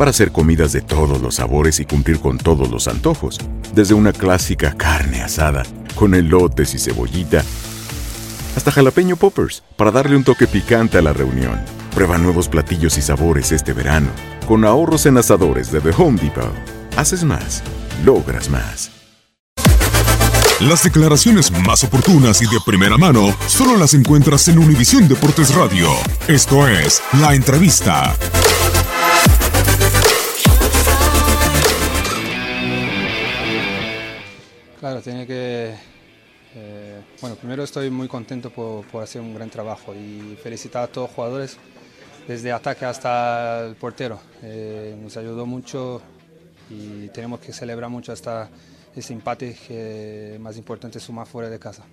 Para hacer comidas de todos los sabores y cumplir con todos los antojos, desde una clásica carne asada, con elotes y cebollita, hasta jalapeño poppers, para darle un toque picante a la reunión. Prueba nuevos platillos y sabores este verano, con ahorros en asadores de The Home Depot. Haces más, logras más. Las declaraciones más oportunas y de primera mano solo las encuentras en Univisión Deportes Radio. Esto es La Entrevista. Claro, tiene que... eh, bueno, primero estoy muy contento por, por hacer un gran trabajo y felicitar a todos los jugadores, desde ataque hasta el portero. Eh, nos ayudó mucho y tenemos que celebrar mucho hasta ese empate que más importante es sumar fuera de casa.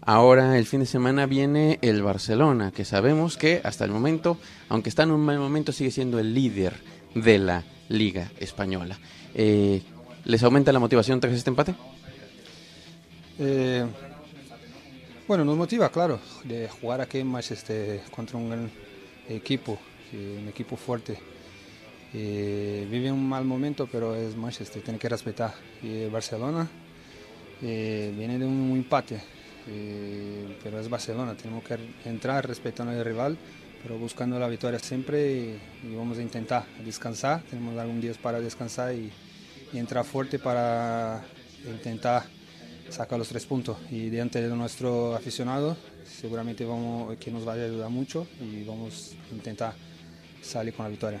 Ahora el fin de semana viene el Barcelona, que sabemos que hasta el momento, aunque está en un mal momento, sigue siendo el líder de la Liga Española. Eh, ¿Les aumenta la motivación tras este empate? Eh, bueno, nos motiva, claro, de jugar aquí en Manchester contra un gran equipo, un equipo fuerte. Eh, vive un mal momento, pero es Manchester, tiene que respetar. Y el Barcelona eh, viene de un empate, eh, pero es Barcelona, tenemos que entrar respetando al rival, pero buscando la victoria siempre y, y vamos a intentar descansar. Tenemos algunos días para descansar y, y entrar fuerte para intentar sacar los tres puntos. Y delante de nuestro aficionado, seguramente vamos, que nos va a ayudar mucho y vamos a intentar salir con la victoria.